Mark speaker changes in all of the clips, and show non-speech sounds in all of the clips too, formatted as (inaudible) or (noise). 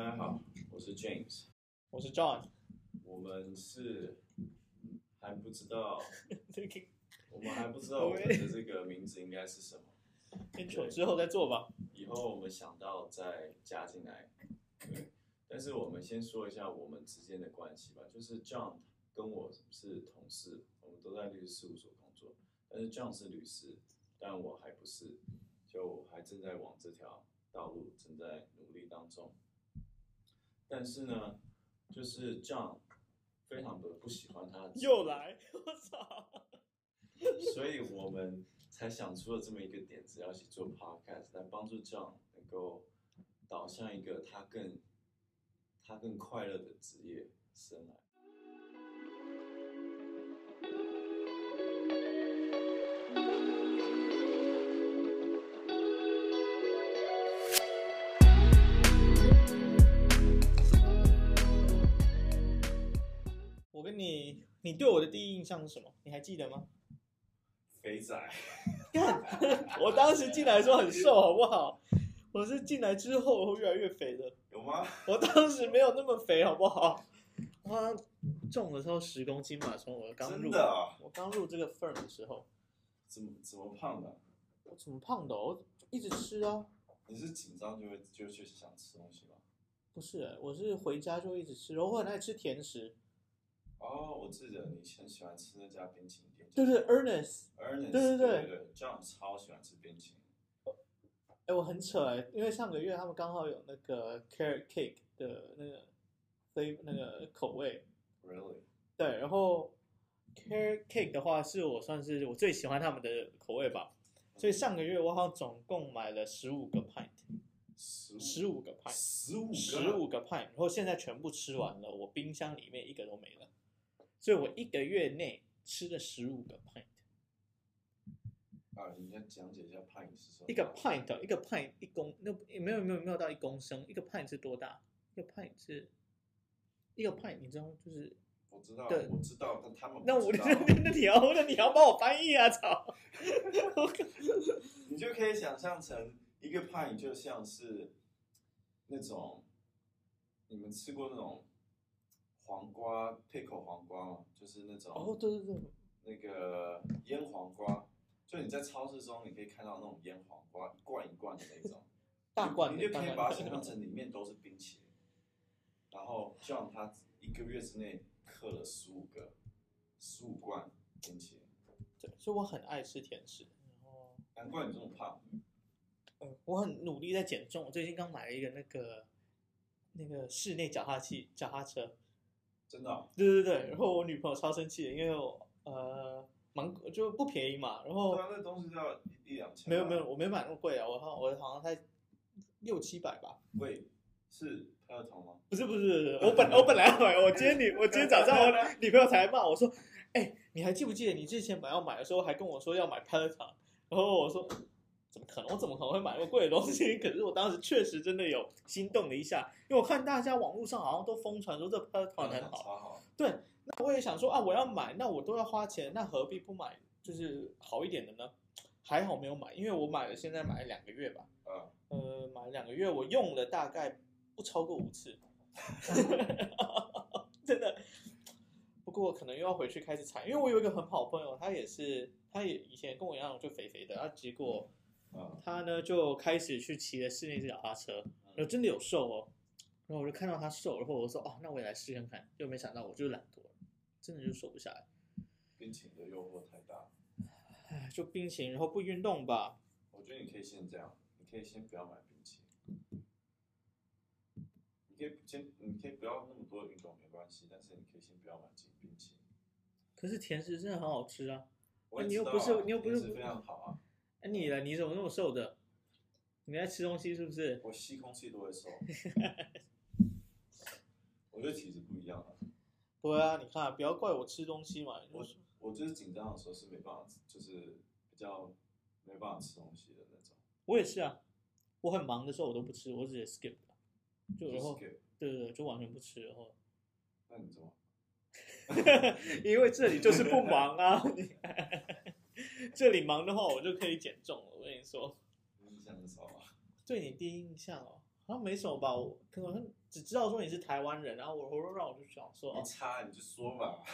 Speaker 1: 大家好，我是 James，
Speaker 2: 我是 John，
Speaker 1: 我们是还不知道，(laughs) 我们还不知道我们的这个名字应该是什么
Speaker 2: ，intro 之后再做吧，
Speaker 1: 以后我们想到再加进来，对，但是我们先说一下我们之间的关系吧，就是 John 跟我是同事，我们都在律师事务所工作，但是 John 是律师，但我还不是，就还正在往这条道路正在努力当中。但是呢，就是 John 非常的不喜欢他，
Speaker 2: 又来，(laughs) 我操！
Speaker 1: 所以我们才想出了这么一个点子，要一起做 podcast 来帮助 John 能够导向一个他更他更快乐的职业生涯。
Speaker 2: 你你对我的第一印象是什么？你还记得吗？
Speaker 1: 肥仔，(laughs)
Speaker 2: 看，我当时进来的时候很瘦，好不好？我是进来之后越来越肥的。
Speaker 1: 有吗？
Speaker 2: 我当时没有那么肥，好不好？我重的时候十公斤嘛，从我刚入，真的啊？我刚入这个 firm 的时候，
Speaker 1: 怎么怎么胖的？
Speaker 2: 我怎么胖的？我一直吃啊。
Speaker 1: 你是紧张就会就去想吃东西吗？
Speaker 2: 不是，我是回家就一直吃，我很爱吃甜食。
Speaker 1: 哦，我记得你很喜欢吃那家冰淇淋店，
Speaker 2: 就是 Ernest，Ernest，对对对
Speaker 1: 对，John 超喜欢吃冰淇淋。
Speaker 2: 哎，我很扯哎，因为上个月他们刚好有那个 carrot cake 的那个非那个口味
Speaker 1: ，Really？
Speaker 2: 对，然后 carrot cake 的话是我算是我最喜欢他们的口味吧，所以上个月我好像总共买了十五个 pint，十五个 pint，
Speaker 1: 十五
Speaker 2: 十五个 pint，然后现在全部吃完了，我冰箱里面一个都没了。所以我一个月内吃了十五个 pint。
Speaker 1: 啊，你先讲解一下 pint 是什么？
Speaker 2: 一个 pint，一个 pint 一公，那没有没有没有到一公升，一个 pint 是多大？一个 pint 是，一个 pint 你知道就是？
Speaker 1: 我知道，对，我知道，但他们
Speaker 2: 那我那那你要那你要帮我翻译啊！操！
Speaker 1: 你就可以想象成一个 pint 就像是那种你们吃过那种。黄瓜 pickle 黄瓜嘛，就是那种
Speaker 2: 哦，对对对，
Speaker 1: 那个腌黄瓜，就你在超市中你可以看到那种腌黄瓜一罐一罐的那种，(laughs)
Speaker 2: 大罐，
Speaker 1: 你就可以把它想象成里面都是冰淇淋，然后就让他一个月之内嗑了十五个十五罐冰淇淋，
Speaker 2: 对，所以我很爱吃甜食，然后
Speaker 1: 难怪你这么胖，
Speaker 2: 嗯，我很努力在减重，我最近刚买了一个那个那个室内脚踏器脚踏车。
Speaker 1: 真的、哦，
Speaker 2: 对对对，然后我女朋友超生气的，因为我呃，蛮就不便宜嘛，然后
Speaker 1: 对啊，那东西要一两千，
Speaker 2: 没有没有，我没买那么贵啊，我好我好像才六七百吧。
Speaker 1: 贵是 Peloton 吗？
Speaker 2: 不是不是，我本我本来要买，我今天女我今天早上我 (laughs) 女朋友才骂我说，哎、欸，你还记不记得你之前本来要买的时候还跟我说要买 Peloton，然后我说。怎么可能？我怎么可能会买那么贵的东西？(laughs) 可是我当时确实真的有心动了一下，因为我看大家网络上好像都疯传说这 Peloton 很好。
Speaker 1: 好。
Speaker 2: 对，那我也想说啊，我要买，那我都要花钱，那何必不买就是好一点的呢？还好没有买，因为我买了，现在买了两个月吧。
Speaker 1: 嗯。
Speaker 2: 呃，买了两个月，我用了大概不超过五次。(laughs) 真的。不过可能又要回去开始踩，因为我有一个很好朋友，他也是，他也以前跟我一样就肥肥的，然后结果。他呢就开始去骑了室内脚踏车，然后真的有瘦哦，然后我就看到他瘦，然后我说哦，那我也来试看看，又没想到我就懒惰了，真的就瘦不下来。
Speaker 1: 冰淇淋的诱惑太大，
Speaker 2: 唉，就冰淇淋，然后不运动吧。
Speaker 1: 我觉得你可以先这样，你可以先不要买冰淇淋，你可以先，你可以不要那么多运动没关系，但是你可以先不要买冰淇淋。
Speaker 2: 可是甜食真的很好吃啊，
Speaker 1: 我啊
Speaker 2: 你又不是你又不是
Speaker 1: 非常好啊。
Speaker 2: 哎，你呢？你怎么那么瘦的？你在吃东西是不是？
Speaker 1: 我吸空气都会瘦。(laughs) 我觉得体质不一样啊。
Speaker 2: 对啊，你看，不要怪我吃东西嘛。
Speaker 1: 我我就是紧张的时候是没办法，就是比较没办法吃东西的那种。
Speaker 2: 我也是啊，我很忙的时候我都不吃，我直接 skip，就然后对对对，就完全不吃，然后。
Speaker 1: 那你怎么？(laughs)
Speaker 2: 因为这里就是不忙啊。(laughs) 这里忙的话，我就可以减重了。我跟你说，
Speaker 1: 印象很少啊。
Speaker 2: 对你第一印象哦，好像没什么吧，我可能只知道说你是台湾人，然后我我让我就想说，
Speaker 1: 没差你就说吧，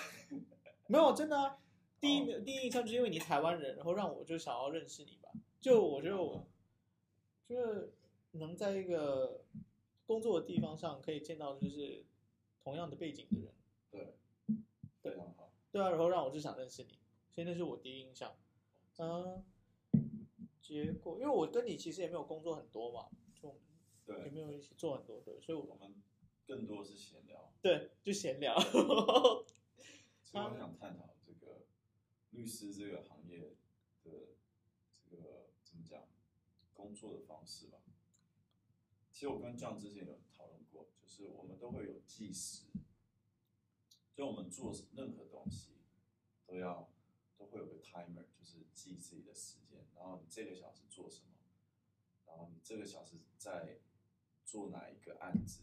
Speaker 2: 没有真的啊，第一、oh. 第一印象就是因为你台湾人，然后让我就想要认识你吧，就我觉得我就是能在一个工作的地方上可以见到就是同样的背景的人，
Speaker 1: 对，对，
Speaker 2: 对啊，然后让我就想认识你，所以那是我第一印象，嗯。结果，因为我跟你其实也没有工作很多嘛，就对，也没有一起做很多对，所以我们
Speaker 1: 更多是闲聊，
Speaker 2: 对，就闲聊。(laughs)
Speaker 1: 所以我想探讨这个律师这个行业的这个怎么讲工作的方式吧。其实我跟 John 之前有讨论过，就是我们都会有计时，就我们做任何东西都要都会有个 timer，就是记自己的时间。然后你这个小时做什么？然后你这个小时在做哪一个案子？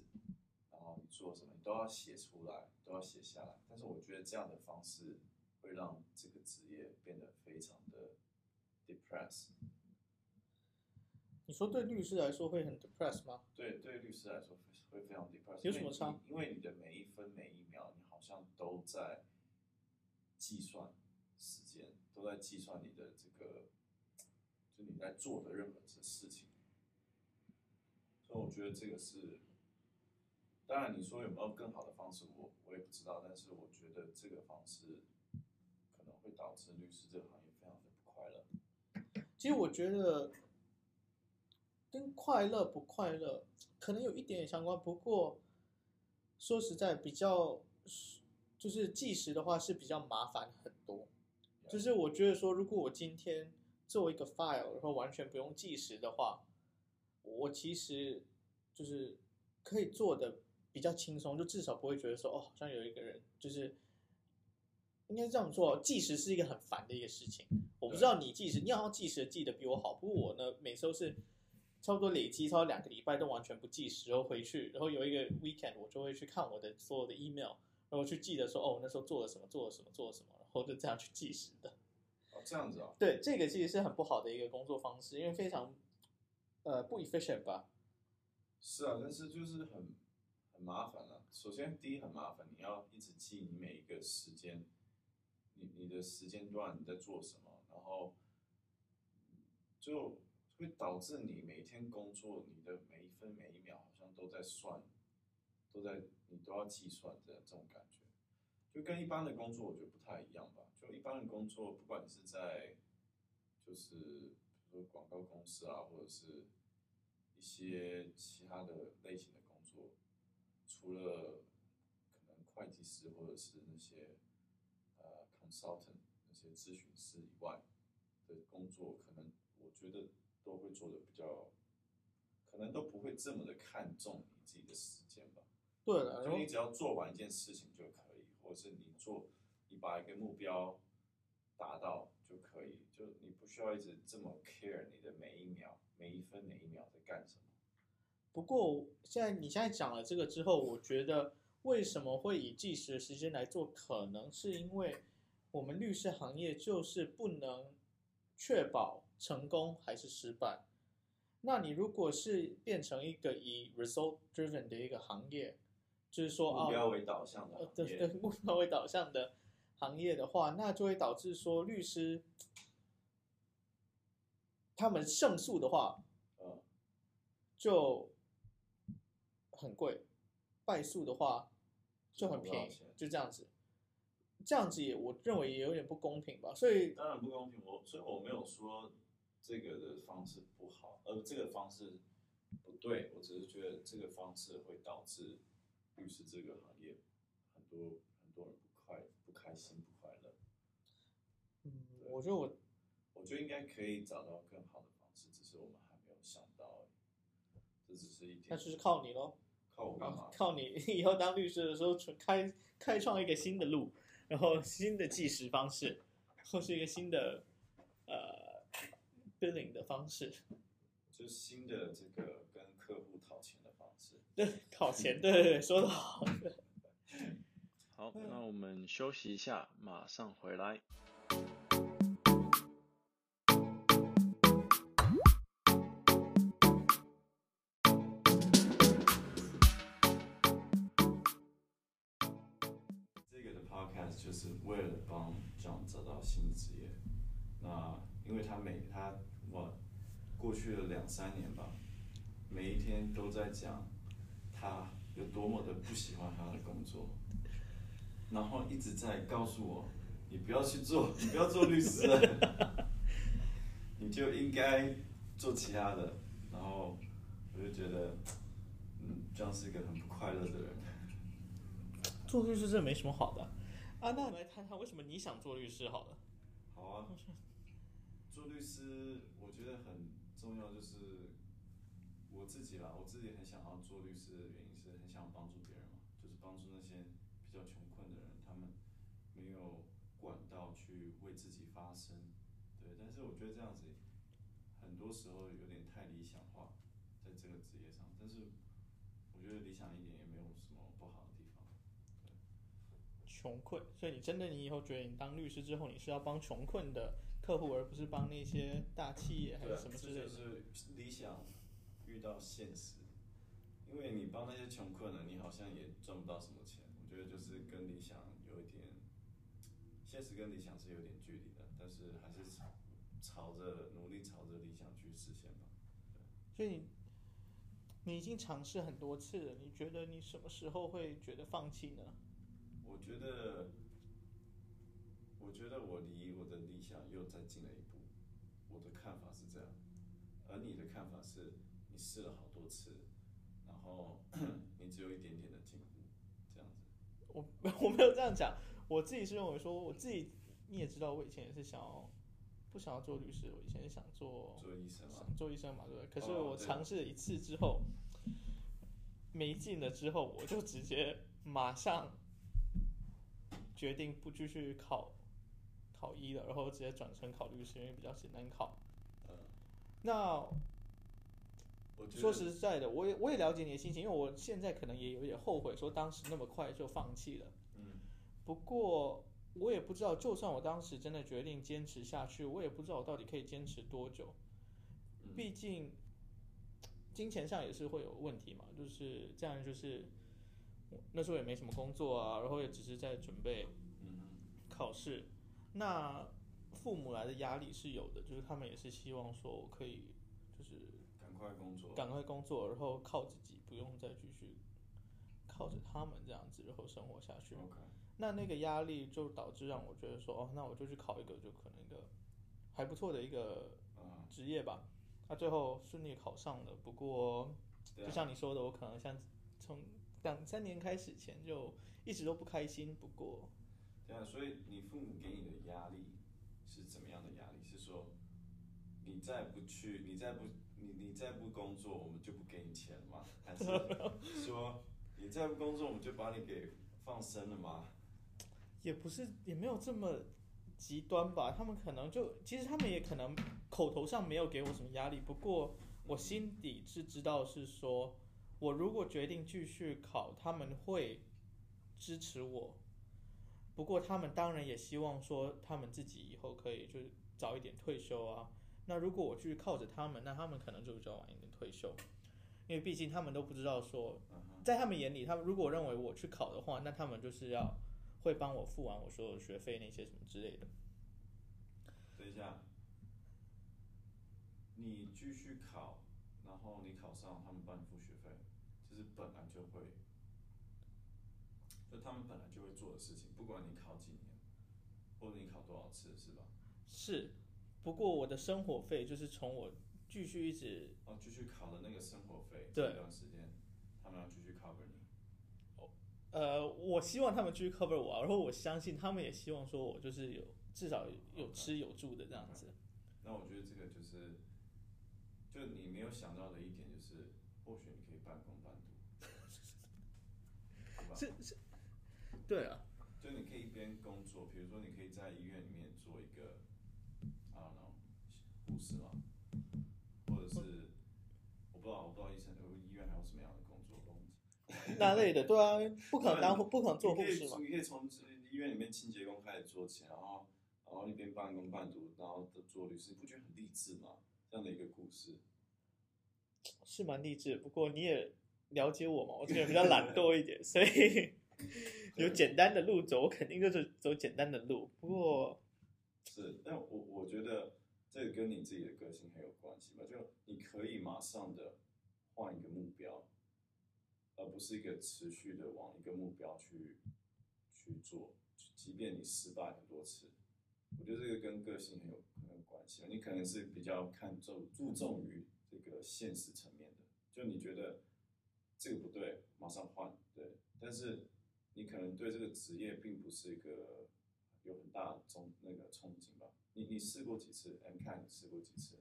Speaker 1: 然后你做什么？你都要写出来，都要写下来。但是我觉得这样的方式会让这个职业变得非常的 depress。
Speaker 2: 你说对律师来说会很 depress 吗？
Speaker 1: 对，对律师来说会非常 depress。
Speaker 2: 有什么差？
Speaker 1: 因为你的每一分每一秒，你好像都在计算时间，都在计算你的这个。就你在做的任何的事情，所以我觉得这个是，当然你说有没有更好的方式，我我也不知道，但是我觉得这个方式可能会导致律师这个行业非常的不快乐。
Speaker 2: 其实我觉得跟快乐不快乐可能有一点点相关，不过说实在，比较就是计时的话是比较麻烦很多。就是我觉得说，如果我今天。做一个 file，然后完全不用计时的话，我其实就是可以做的比较轻松，就至少不会觉得说哦，好像有一个人就是应该这样做。计时是一个很烦的一个事情，我不知道你计时，你好像计时记得比我好，不过我呢，每次都是差不多累积超过两个礼拜都完全不计时，然后回去，然后有一个 weekend 我就会去看我的所有的 email，然后去记得说哦，我那时候做了什么，做了什么，做了什么，然后就这样去计时的。
Speaker 1: 哦这样子啊、哦，
Speaker 2: 对，这个其实是很不好的一个工作方式，因为非常，呃，不 efficient 吧？
Speaker 1: 是啊，但是就是很很麻烦啊。首先，第一很麻烦，你要一直记你每一个时间，你你的时间段你在做什么，然后就会导致你每天工作，你的每一分每一秒好像都在算，都在你都要计算的这种感觉，就跟一般的工作我觉得不太一样吧。就一般的工作，不管你是在，就是比如说广告公司啊，或者是一些其他的类型的工作，除了可能会计师或者是那些呃 consultant 那些咨询师以外的工作，可能我觉得都会做的比较，可能都不会这么的看重你自己的时间吧。
Speaker 2: 对了，
Speaker 1: 就你只要做完一件事情就可以，或是你做。你把一个目标达到就可以，就你不需要一直这么 care 你的每一秒、每一分、每一秒在干什么。
Speaker 2: 不过现在你现在讲了这个之后，我觉得为什么会以计时的时间来做，可能是因为我们律师行业就是不能确保成功还是失败。那你如果是变成一个以 result driven 的一个行业，就是说
Speaker 1: 目标为导向的，
Speaker 2: 对对，目标为导向的。行业的话，那就会导致说律师他们胜诉的话，就很贵；败诉的话就很便宜，就这样子。这样子也我认为也有点不公平吧。所以
Speaker 1: 当然不公平，我所以我没有说这个的方式不好，而这个方式不对。我只是觉得这个方式会导致律师这个行业很多很多人不快不。开心不快乐？
Speaker 2: 嗯，我觉得我，
Speaker 1: 我觉得应该可以找到更好的方式，只是我们还没有想到。这只是一点，
Speaker 2: 那就是靠你喽。
Speaker 1: 靠我干嘛？
Speaker 2: 靠你 (laughs) 以后当律师的时候，开开创一个新的路，然后新的计时方式，或是一个新的呃 billing 的方式，
Speaker 1: 就是新的这个跟客户讨钱的 (laughs)
Speaker 2: 对考前，对对对，说的好。
Speaker 1: 好，那我们休息一下，马上回来。这个的 podcast 就是为了帮 John 找到新职业。那因为他每他我过去了两三年吧，每一天都在讲。他有多么的不喜欢他的工作，然后一直在告诉我，你不要去做，(laughs) 你不要做律师了，(laughs) 你就应该做其他的。然后我就觉得，嗯，John 是一个很不快乐的人。
Speaker 2: 做律师真的没什么好的啊，那我们来谈谈为什么你想做律师好了。
Speaker 1: 好啊。做律师，我觉得很重要，就是我自己啦。我自己很想要做律师的原因是很想帮助别人嘛，就是帮助那些比较穷困的人，他们没有管道去为自己发声。对，但是我觉得这样子很多时候有点太理想化，在这个职业上。但是我觉得理想一点也没有什么不好的地方。对，
Speaker 2: 穷困，所以你真的你以后觉得你当律师之后，你是要帮穷困的客户，而不是帮那些大企业还是什么之类的。
Speaker 1: 这就是理想遇到现实，因为你帮那些穷困的，你好像也赚不到什么钱。我觉得就是跟理想有一点，现实跟理想是有点距离的，但是还是朝朝着努力朝着理想去实现吧。
Speaker 2: 对所以你你已经尝试很多次了，你觉得你什么时候会觉得放弃呢？
Speaker 1: 我觉得。我觉得我离我的理想又再近了一步，我的看法是这样，而你的看法是，你试了好多次，然后 (clears throat) 你只有一点点的进步，这样子。
Speaker 2: 我 (laughs) 我没有这样讲，我自己是认为说，我自己你也知道，我以前也是想要不想要做律师，我以前想做
Speaker 1: 做医生嘛，
Speaker 2: 想做医生嘛，对不对？可是我尝试了一次之后，没劲了之后，我就直接马上决定不继续考。考医了，然后直接转成考律师，因为比较简单考。
Speaker 1: 嗯、
Speaker 2: 那说实在的，我也我也了解你的心情，因为我现在可能也有点后悔，说当时那么快就放弃了。
Speaker 1: 嗯。
Speaker 2: 不过我也不知道，就算我当时真的决定坚持下去，我也不知道我到底可以坚持多久。毕竟金钱上也是会有问题嘛，就是这样，就是那时候也没什么工作啊，然后也只是在准备考试。那父母来的压力是有的，就是他们也是希望说我可以，就是
Speaker 1: 赶快工作，
Speaker 2: 赶快工作，然后靠自己，不用再继续靠着他们这样子，然后生活下去。那那个压力就导致让我觉得说，哦，那我就去考一个，就可能一个还不错的一个职业吧。那最后顺利考上了，不过就像你说的，我可能像从两三年开始前就一直都不开心。不过。
Speaker 1: 对啊，所以你父母给你的压力是怎么样的压力？是说你再不去，你再不，你你再不工作，我们就不给你钱了吗？还是说你再不工作，我们就把你给放生了吗？
Speaker 2: 也不是，也没有这么极端吧。他们可能就，其实他们也可能口头上没有给我什么压力，不过我心底是知道，是说我如果决定继续考，他们会支持我。不过他们当然也希望说，他们自己以后可以就是早一点退休啊。那如果我去靠着他们，那他们可能就比较晚一点退休，因为毕竟他们都不知道说，在他们眼里，他们如果认为我去考的话，那他们就是要会帮我付完我所有学费那些什么之类的。
Speaker 1: 等一下，你继续考，然后你考上，他们帮你付学费，这是本来就会。就他们本来就会做的事情，不管你考几年，或者你考多少次，是吧？
Speaker 2: 是，不过我的生活费就是从我继续一直
Speaker 1: 哦，继续考的那个生活费，
Speaker 2: 对，
Speaker 1: 这段时间他们要继续 cover 你。
Speaker 2: 哦，呃，我希望他们继续 cover 我，然后我相信他们也希望说我就是有至少有吃有住的这样子。
Speaker 1: 那我觉得这个就是，就你没有想到的一点就是，或许你可以半工半读，
Speaker 2: 是是。对啊，
Speaker 1: 就你可以一边工作，比如说你可以在医院里面做一个，I don't know，护士嘛，或者是我不知道，我不知道医生医院还有什么样的工作，(laughs)
Speaker 2: 那类的，对啊，不可能当不可能做护士嘛。
Speaker 1: 你可以从医院里面清洁工开始做起，然后然后一边半工半读，然后做律师，你不觉得很励志吗？这样的一个故事
Speaker 2: 是蛮励志，不过你也了解我嘛，我这个人比较懒惰一点，(laughs) 所以。(laughs) 有简单的路走，我肯定就是走简单的路。不过，
Speaker 1: 是，但我我觉得这个跟你自己的个性很有关系吧？就你可以马上的换一个目标，而不是一个持续的往一个目标去去做，即便你失败很多次。我觉得这个跟个性很有很有关系。你可能是比较看重注重于这个现实层面的，就你觉得这个不对，马上换，对。但是你可能对这个职业并不是一个有很大的憧那个憧憬吧？你你试过几次？MCAT 你试过几次？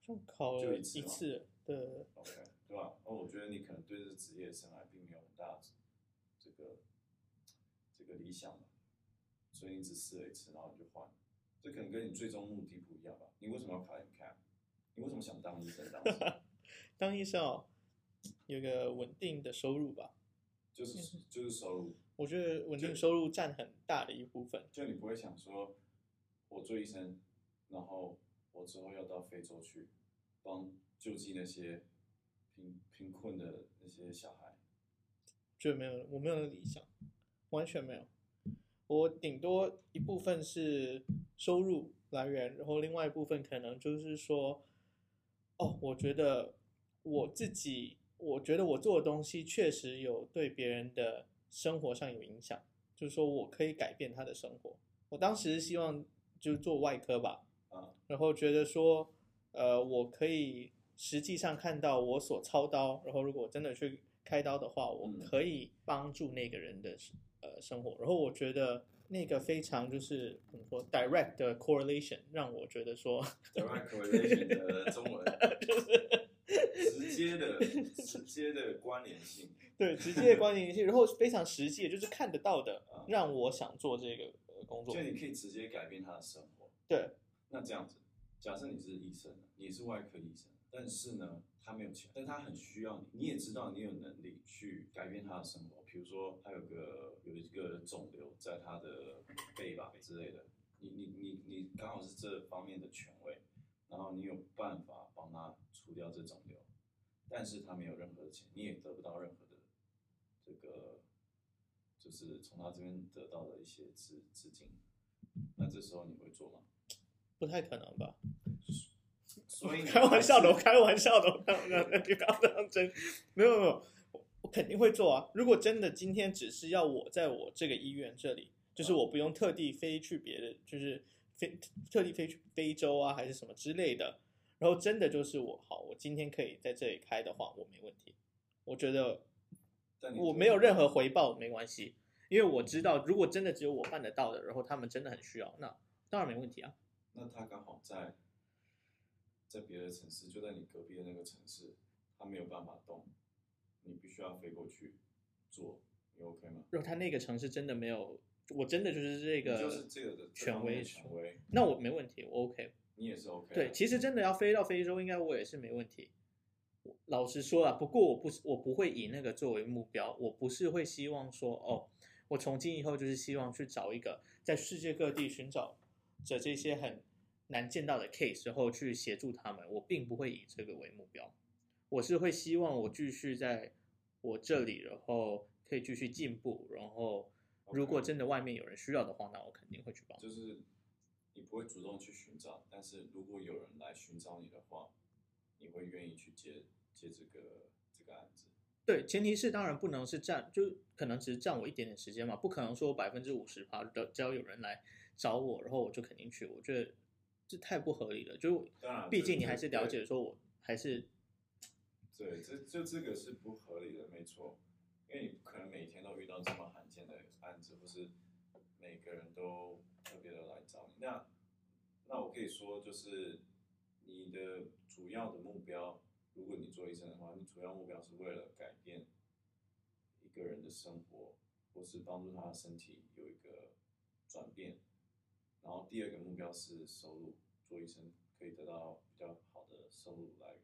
Speaker 2: 就考了一次，一次对。
Speaker 1: OK，对吧？哦，我觉得你可能对这个职业生涯并没有很大的这个这个理想嘛，所以你只试了一次，然后你就换。这可能跟你最终目的不一样吧？你为什么要考 MCAT？你为什么想当医生？
Speaker 2: 当医生 (laughs) 哦，有个稳定的收入吧。
Speaker 1: 就是就是收入。
Speaker 2: 我觉得稳定收入占很大的一部分。
Speaker 1: 就你不会想说，我做医生，然后我之后要到非洲去帮救济那些贫贫困的那些小孩。
Speaker 2: 就没有，我没有那个理想，完全没有。我顶多一部分是收入来源，然后另外一部分可能就是说，哦，我觉得我自己，我觉得我做的东西确实有对别人的生活上有影响，就是说我可以改变他的生活。我当时希望就是做外科吧，啊。然后觉得说，呃，我可以实际上看到我所操刀，然后如果我真的去开刀的话，我可以帮助那个人的。呃，生活，然后我觉得那个非常就是怎么说，direct 的 correlation 让我觉得说
Speaker 1: ，direct correlation 的中文就是直接的、直接的关联性，
Speaker 2: 对，直接的关联性，然后非常实际，就是看得到的，让我想做这个工作，
Speaker 1: 就你可以直接改变他的生活。
Speaker 2: 对，
Speaker 1: 那这样子，假设你是医生，你是外科医生，但是呢，他没有钱，但他很需要你，你也知道你有能力去改变他的生活。比如说，他有个有一个肿瘤在他的背吧之类的，你你你你刚好是这方面的权威，然后你有办法帮他除掉这肿瘤，但是他没有任何的钱，你也得不到任何的这个，就是从他这边得到的一些资资金，那这时候你会做吗？
Speaker 2: 不太可能吧。
Speaker 1: 所以 (laughs)
Speaker 2: 开玩笑的，我开玩笑的，我开玩笑的，你不要当真，没有没有。我肯定会做啊！如果真的今天只是要我在我这个医院这里，就是我不用特地飞去别的，就是飞特地飞去非洲啊，还是什么之类的，然后真的就是我好，我今天可以在这里开的话，我没问题。我觉得我没有任何回报没关系，因为我知道如果真的只有我办得到的，然后他们真的很需要，那当然没问题啊。
Speaker 1: 那他刚好在在别的城市，就在你隔壁的那个城市，他没有办法动。你必须要飞过去做，你 OK 吗？
Speaker 2: 如果他那个城市真的没有，我真的就是这个，
Speaker 1: 就是这个的
Speaker 2: 权威
Speaker 1: 权威，
Speaker 2: 那我没问题，我 OK。
Speaker 1: 你也是 OK。
Speaker 2: 对，其实真的要飞到非洲，应该我也是没问题。老实说啊，不过我不是，我不会以那个作为目标，我不是会希望说，哦，我从今以后就是希望去找一个在世界各地寻找着这些很难见到的 case，然后去协助他们，我并不会以这个为目标。我是会希望我继续在我这里，然后可以继续进步，然后如果真的外面有人需要的话，那我肯定会去帮。
Speaker 1: 就是你不会主动去寻找，但是如果有人来寻找你的话，你会愿意去接接这个这个案子。
Speaker 2: 对，前提是当然不能是占，就可能只是占我一点点时间嘛，不可能说百分之五十趴的，只要有人来找我，然后我就肯定去。我觉得这太不合理了，就毕竟你还是了解说我还是。
Speaker 1: 对，这就这个是不合理的，没错，因为你不可能每天都遇到这么罕见的案子，不是每个人都特别的来找你。那那我可以说，就是你的主要的目标，如果你做医生的话，你主要目标是为了改变一个人的生活，或是帮助他的身体有一个转变。然后第二个目标是收入，做医生可以得到比较好的收入来源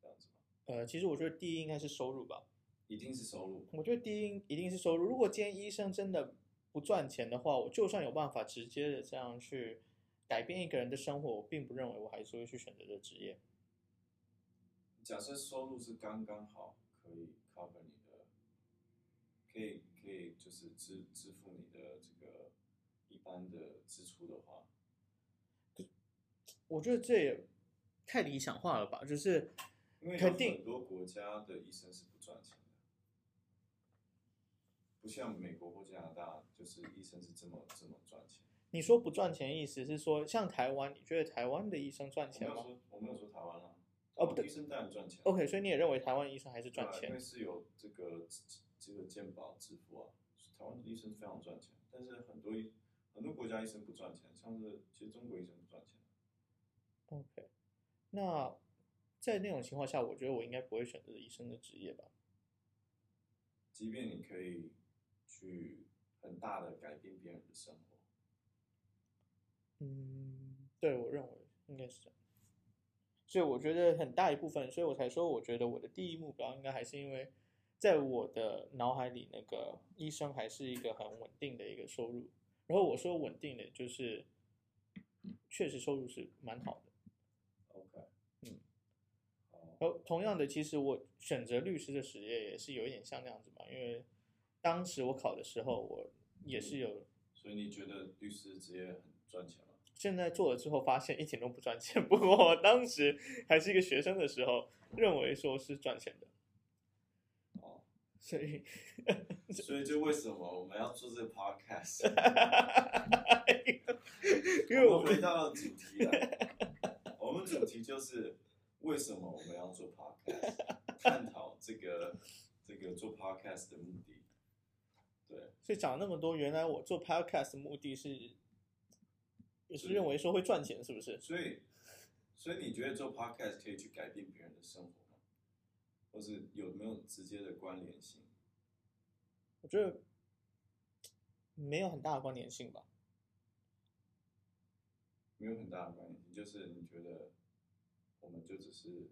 Speaker 1: 这样子。
Speaker 2: 呃，其实我觉得第一应该是收入吧，
Speaker 1: 一定是收入。
Speaker 2: 我觉得第一一定是收入。如果今天医生真的不赚钱的话，我就算有办法直接的这样去改变一个人的生活，我并不认为我还是会去选择这职业。
Speaker 1: 假设收入是刚刚好，可以 cover 你的，可以可以就就是支支付你的这个一般的支出的话，
Speaker 2: 我觉得这也太理想化了吧？就是
Speaker 1: 因为有很多国家的医生是不赚钱的，不像美国或加拿大，就是医生是这么这么赚钱。
Speaker 2: 你说不赚钱，意思是说像台湾，你觉得台湾的医生赚钱吗？
Speaker 1: 我没有说，台湾啊。
Speaker 2: 哦，不对，
Speaker 1: 医生当然赚钱。
Speaker 2: OK，所以你也认为台湾医生还是赚钱？
Speaker 1: 因为是有这个这个健保支付啊，台湾的医生非常赚钱，但是很多医很多国家医生不赚钱，像是其实中国医生不赚钱。
Speaker 2: OK，那在那种情况下，我觉得我应该不会选择医生的职业吧。
Speaker 1: 即便你可以去很大的改变别人的生活。
Speaker 2: 嗯，对，我认为应该是这样，所以我觉得很大一部分，所以我才说，我觉得我的第一目标应该还是因为，在我的脑海里，那个医生还是一个很稳定的一个收入。然后我说稳定的，就是确实收入是蛮好的。
Speaker 1: OK，
Speaker 2: 嗯，然后同样的，其实我选择律师的职业也是有一点像那样子嘛，因为当时我考的时候，我也是有。
Speaker 1: 所以你觉得律师职业很赚钱吗？
Speaker 2: 现在做了之后，发现一点都不赚钱。不过我当时还是一个学生的时候，认为说是赚钱的。
Speaker 1: 哦，
Speaker 2: 所以，
Speaker 1: 所以就为什么我们要做这个 podcast？(laughs) 因为我们回到了主题了。我们主题就是为什么我们要做 podcast，探讨这个这个做 podcast 的目的。对，
Speaker 2: 所以讲了那么多，原来我做 podcast 的目的是。就是认为说会赚钱，是不是？
Speaker 1: 所以，所以你觉得做 podcast 可以去改变别人的生活吗？或是有没有直接的关联性？
Speaker 2: 我觉得没有很大的关联性吧。
Speaker 1: 没有很大的关联性，就是你觉得我们就只是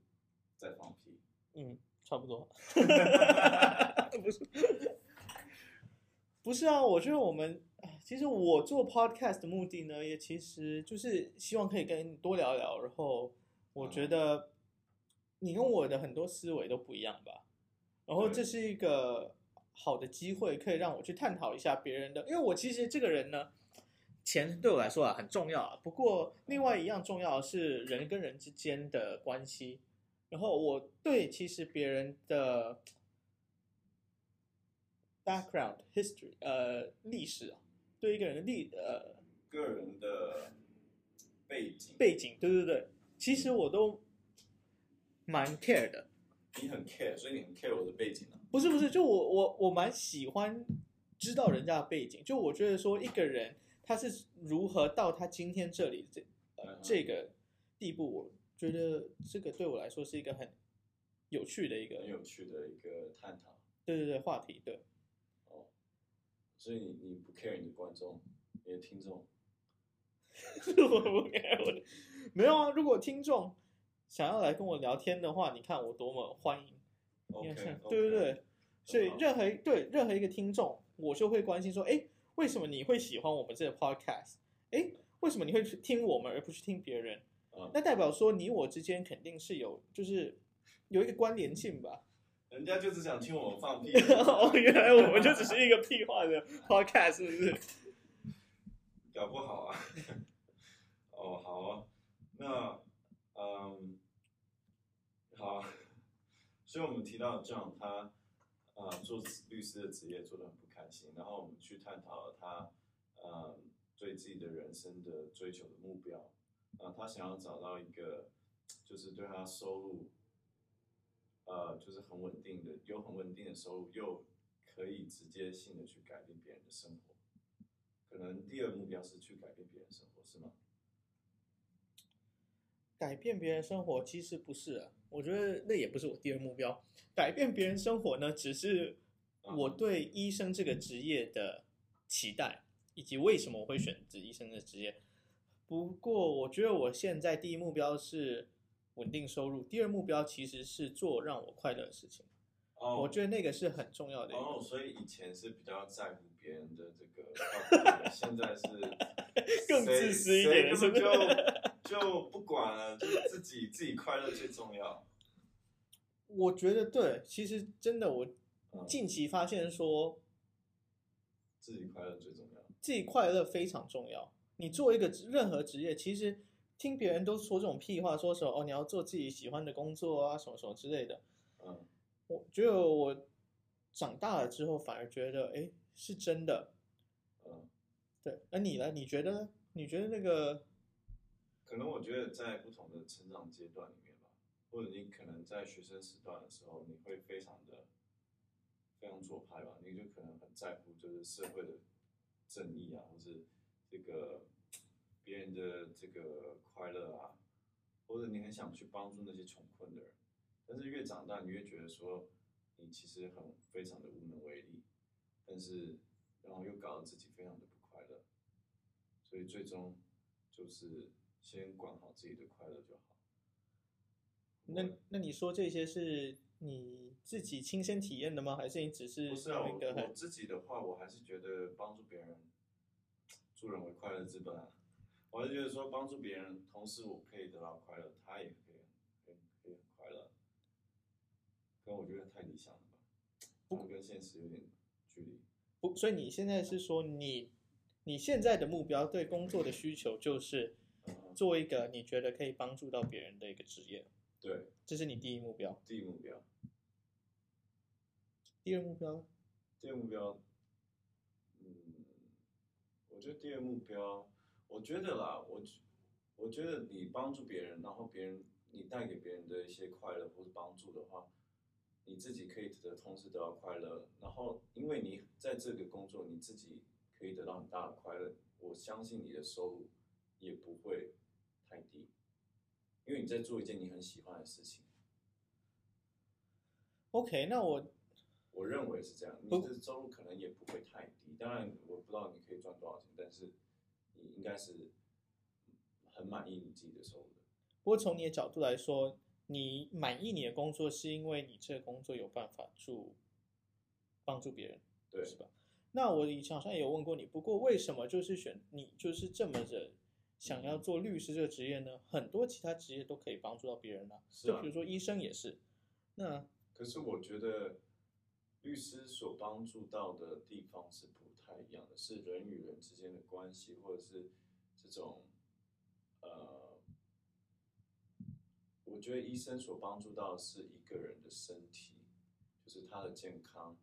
Speaker 1: 在放屁？
Speaker 2: 嗯，差不多。(laughs) (laughs) 不是，不是啊，我觉得我们。其实我做 podcast 的目的呢，也其实就是希望可以跟你多聊聊。然后我觉得你跟我的很多思维都不一样吧。然后这是一个好的机会，可以让我去探讨一下别人的。因为我其实这个人呢，钱对我来说啊很重要啊。不过另外一样重要的是人跟人之间的关系。然后我对其实别人的 background history 呃历史啊。对一个人的历呃
Speaker 1: 个人的背景
Speaker 2: 背景，对对对，其实我都蛮 care 的。
Speaker 1: 你很 care，所以你很 care 我的背景啊？
Speaker 2: 不是不是，就我我我蛮喜欢知道人家的背景。就我觉得说一个人他是如何到他今天这里这呃这个地步，我觉得这个对我来说是一个很有趣的一个
Speaker 1: 很有趣的一个探讨。
Speaker 2: 对对对，话题对。
Speaker 1: 所以你你不 care 你的观众，你的听众？(laughs)
Speaker 2: 我不 care 我的，(laughs) 没有啊。如果听众想要来跟我聊天的话，你看我多么欢迎。
Speaker 1: Okay,
Speaker 2: 对对对所以任何对任何一个听众，我就会关心说，哎，为什么你会喜欢我们这个 podcast？哎，为什么你会去听我们而不去听别人？
Speaker 1: 嗯，
Speaker 2: 那代表说你我之间肯定是有，就是有一个关联性吧。
Speaker 1: 人家就只想听我们放屁。(laughs)
Speaker 2: 哦，原来我们就只是一个屁话的 podcast，是不是？
Speaker 1: 搞不好啊。(laughs) 哦，好啊。那，嗯，好。所以我们提到 John，他啊、呃、做律师的职业做的很不开心，然后我们去探讨了他呃对自己的人生的追求的目标。啊、呃，他想要找到一个，就是对他收入。呃，就是很稳定的，有很稳定的收入，又可以直接性的去改变别人的生活。可能第二目标是去改变别人生活，是吗？
Speaker 2: 改变别人生活其实不是啊，我觉得那也不是我第二目标。改变别人生活呢，只是我对医生这个职业的期待，以及为什么我会选择医生的职业。不过，我觉得我现在第一目标是。稳定收入。第二目标其实是做让我快乐的事情。哦、oh,，我觉得那个是很重要的。
Speaker 1: 哦、oh,，所以以前是比较在乎别人的这个，现在是 (laughs)
Speaker 2: 更自私一点，是不是？
Speaker 1: 就就不管了，就自己自己快乐最重要。
Speaker 2: 我觉得对，其实真的，我近期发现说，
Speaker 1: 自己快乐最重要。
Speaker 2: 自己快乐非常重要。你做一个任何职业，其实听别人都说这种屁话，说什么哦，你要做自己喜欢的工作啊，什么什么之类的。
Speaker 1: 嗯，
Speaker 2: 我觉得我长大了之后，反而觉得，哎，是真的。
Speaker 1: 嗯，
Speaker 2: 对。那你呢？你觉得？你觉得那个？
Speaker 1: 可能我觉得在不同的成长阶段里面吧，或者你可能在学生时段的时候，你会非常的非常左派吧，你就可能很在乎就是社会的正义啊，或是这个别人的这个快乐啊，或者你很想去帮助那些穷困的人，但是越长大，你越觉得说你其实很非常的无能为力，但是然后又搞得自己非常的不快乐，所以最终就是。先管好自己的快乐就好。
Speaker 2: 那那你说这些是你自己亲身体验的吗？还是你只是
Speaker 1: 不是啊？我我自己的话，我还是觉得帮助别人，(tsk) 助人为快乐之本啊。我还是觉得说帮助别人，同时我可以得到快乐，他也可以可以可以很快乐。可我觉得太理想了吧，不跟现实有点距离。
Speaker 2: 不，所以你现在是说你你现在的目标对工作的需求就是。做一个你觉得可以帮助到别人的一个职业，
Speaker 1: 对，
Speaker 2: 这是你第一目标。
Speaker 1: 第一目标，
Speaker 2: 第二目标，
Speaker 1: 第二目标，嗯，我觉得第二目标，我觉得啦，我我觉得你帮助别人，然后别人你带给别人的一些快乐或是帮助的话，你自己可以得同时得到快乐，然后因为你在这个工作你自己可以得到很大的快乐，我相信你的收入。也不会太低，因为你在做一件你很喜欢的事情。
Speaker 2: OK，那我
Speaker 1: 我认为是这样，你的收入可能也不会太低。当然，我不知道你可以赚多少钱，但是你应该是很满意你自己的收入的。
Speaker 2: 不过从你的角度来说，你满意你的工作，是因为你这个工作有办法助帮助别人，
Speaker 1: 对，
Speaker 2: 是吧？那我以前好像也有问过你，不过为什么就是选你就是这么的？想要做律师这个职业呢，很多其他职业都可以帮助到别人的，啊，就比如说医生也是。那
Speaker 1: 可是我觉得律师所帮助到的地方是不太一样的，是人与人之间的关系，或者是这种呃，我觉得医生所帮助到的是一个人的身体，就是他的健康，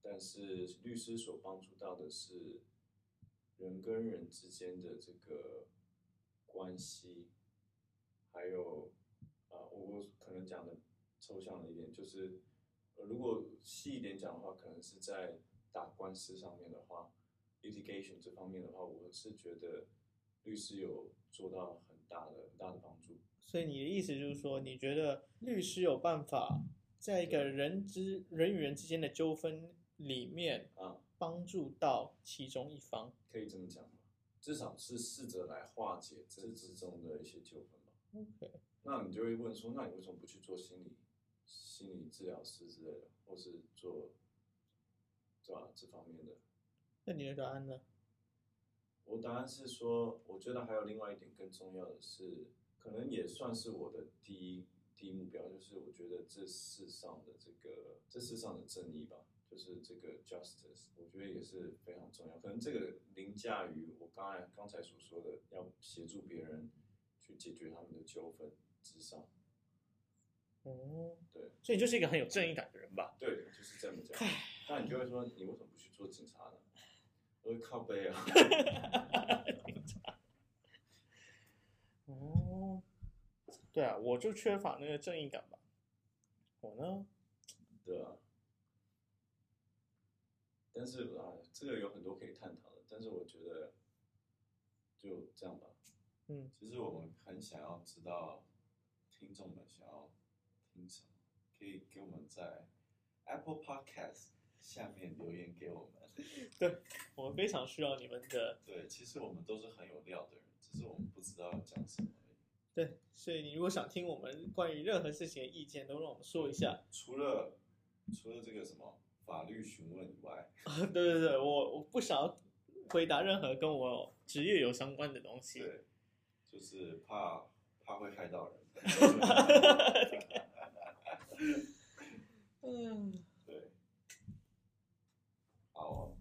Speaker 1: 但是律师所帮助到的是。人跟人之间的这个关系，还有啊，我我可能讲的抽象了一点，就是如果细一点讲的话，可能是在打官司上面的话，litigation 这方面的话，我是觉得律师有做到很大的很大的帮助。
Speaker 2: 所以你的意思就是说，你觉得律师有办法在一个人之人与人之间的纠纷里面啊？帮助到其中一方，
Speaker 1: 可以这么讲吗？至少是试着来化解这之中的一些纠纷吧。
Speaker 2: OK，
Speaker 1: 那你就会问说，那你为什么不去做心理心理治疗师之类的，或是做对吧这方面的？
Speaker 2: 那你的答案呢？
Speaker 1: 我答案是说，我觉得还有另外一点更重要的是，可能也算是我的第一第一目标，就是我觉得这世上的这个这世上的正义吧。就是这个 justice，我觉得也是非常重要。可能这个凌驾于我刚才刚才所说的，要协助别人去解决他们的纠纷之上。
Speaker 2: 哦，
Speaker 1: 对，
Speaker 2: 所以你就是一个很有正义感的人吧？
Speaker 1: 对，就是这么讲。那你就会说，你为什么不去做警察呢？我会靠背啊。
Speaker 2: 警察。哦，对啊，我就缺乏那个正义感吧。我呢？
Speaker 1: 对啊。但是啊，这个有很多可以探讨的。但是我觉得就这样吧。
Speaker 2: 嗯，
Speaker 1: 其实我们很想要知道听众们想要听什么，可以给我们在 Apple Podcast 下面留言给我们。(laughs)
Speaker 2: 对，我们非常需要你们的。(laughs)
Speaker 1: 对，其实我们都是很有料的人，只是我们不知道要讲什么而已。
Speaker 2: 对，所以你如果想听我们关于任何事情的意见，都让我们说一下。
Speaker 1: 除了除了这个什么？法律询问以外，(laughs)
Speaker 2: 对对对，我我不想要回答任何跟我职业有相关的东西。
Speaker 1: 对，就是怕怕会害到人。
Speaker 2: 嗯。all